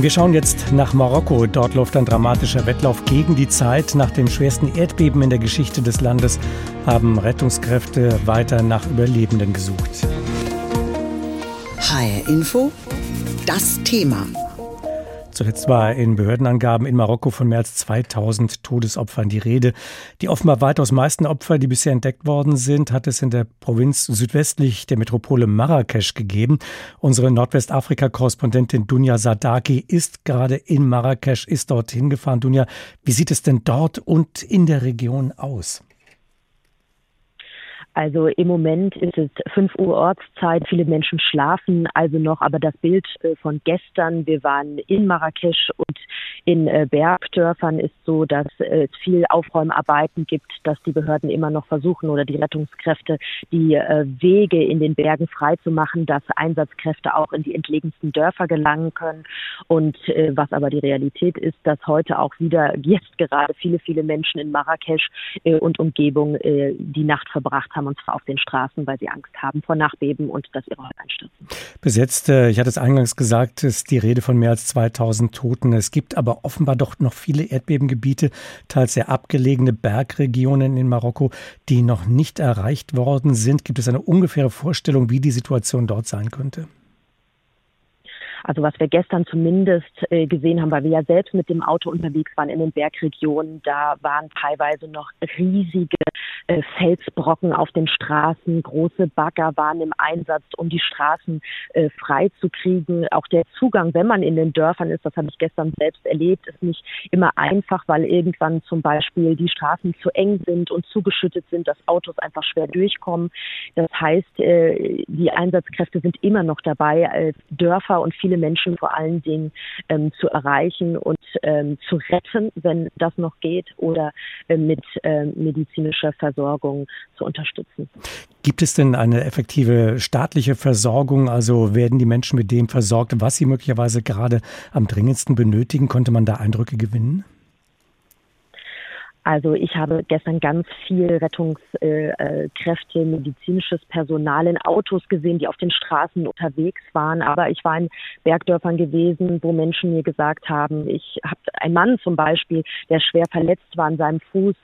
Wir schauen jetzt nach Marokko. Dort läuft ein dramatischer Wettlauf gegen die Zeit. Nach dem schwersten Erdbeben in der Geschichte des Landes haben Rettungskräfte weiter nach Überlebenden gesucht. HR Info, das Thema. Zuletzt war in Behördenangaben in Marokko von mehr als 2000 Todesopfern die Rede. Die offenbar weitaus meisten Opfer, die bisher entdeckt worden sind, hat es in der Provinz südwestlich der Metropole Marrakesch gegeben. Unsere Nordwestafrika-Korrespondentin Dunja Sadaki ist gerade in Marrakesch, ist dorthin gefahren. Dunja, wie sieht es denn dort und in der Region aus? Also im Moment ist es 5 Uhr Ortszeit, viele Menschen schlafen also noch, aber das Bild äh, von gestern, wir waren in Marrakesch und in äh, Bergdörfern ist so, dass es viel Aufräumarbeiten gibt, dass die Behörden immer noch versuchen oder die Rettungskräfte die äh, Wege in den Bergen freizumachen, dass Einsatzkräfte auch in die entlegensten Dörfer gelangen können. Und was aber die Realität ist, dass heute auch wieder jetzt gerade viele, viele Menschen in Marrakesch und Umgebung die Nacht verbracht haben und zwar auf den Straßen, weil sie Angst haben vor Nachbeben und dass ihre Häuser einstürzen. Bis jetzt, äh, ich hatte es eingangs gesagt, ist die Rede von mehr als 2000 Toten. Es gibt aber offenbar doch noch viele Erdbebengebiete, teils sehr abgelegene Bergregionen in Marokko, die noch nicht erreicht worden sind. Gibt es eine ungefähre Vorstellung, wie die Situation dort sein könnte? Also was wir gestern zumindest äh, gesehen haben, weil wir ja selbst mit dem Auto unterwegs waren in den Bergregionen, da waren teilweise noch riesige äh, Felsbrocken auf den Straßen, große Bagger waren im Einsatz, um die Straßen äh, frei zu kriegen. Auch der Zugang, wenn man in den Dörfern ist, das habe ich gestern selbst erlebt, ist nicht immer einfach, weil irgendwann zum Beispiel die Straßen zu eng sind und zugeschüttet sind, dass Autos einfach schwer durchkommen. Das heißt, äh, die Einsatzkräfte sind immer noch dabei, äh, Dörfer und viele Menschen vor allen Dingen ähm, zu erreichen und ähm, zu retten, wenn das noch geht, oder äh, mit äh, medizinischer Versorgung zu unterstützen. Gibt es denn eine effektive staatliche Versorgung? Also werden die Menschen mit dem versorgt, was sie möglicherweise gerade am dringendsten benötigen? Konnte man da Eindrücke gewinnen? Also ich habe gestern ganz viel Rettungskräfte, medizinisches Personal in Autos gesehen, die auf den Straßen unterwegs waren. Aber ich war in Bergdörfern gewesen, wo Menschen mir gesagt haben, ich habe einen Mann zum Beispiel, der schwer verletzt war an seinem Fuß,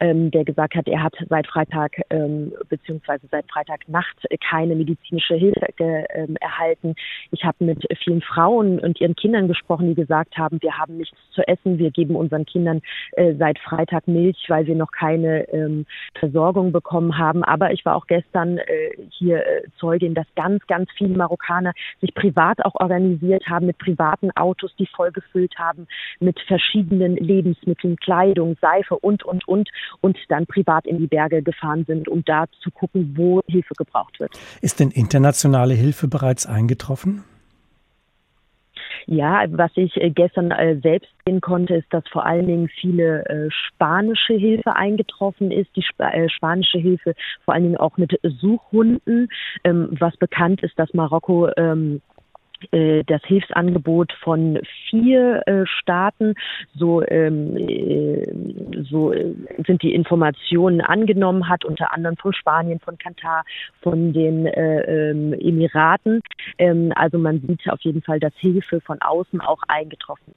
ähm, der gesagt hat, er hat seit Freitag ähm, beziehungsweise seit Freitagnacht keine medizinische Hilfe ähm, erhalten. Ich habe mit vielen Frauen und ihren Kindern gesprochen, die gesagt haben, wir haben nichts zu essen, wir geben unseren Kindern äh, seit Freitag Milch, weil wir noch keine ähm, Versorgung bekommen haben. Aber ich war auch gestern äh, hier äh, Zeugin, dass ganz, ganz viele Marokkaner sich privat auch organisiert haben mit privaten Autos, die vollgefüllt haben mit verschiedenen Lebensmitteln, Kleidung, Seife und, und, und und dann privat in die Berge gefahren sind, um da zu gucken, wo Hilfe gebraucht wird. Ist denn internationale Hilfe bereits eingetroffen? Ja, was ich äh, gestern äh, selbst sehen konnte, ist, dass vor allen Dingen viele äh, spanische Hilfe eingetroffen ist. Die spanische Hilfe vor allen Dingen auch mit Suchhunden. Ähm, was bekannt ist, dass Marokko ähm, äh, das Hilfsangebot von vier äh, Staaten. So, ähm, äh, so äh, sind die Informationen angenommen hat, unter anderem von Spanien, von Katar, von den äh, ähm, Emiraten. Ähm, also man sieht auf jeden Fall, dass Hilfe von außen auch eingetroffen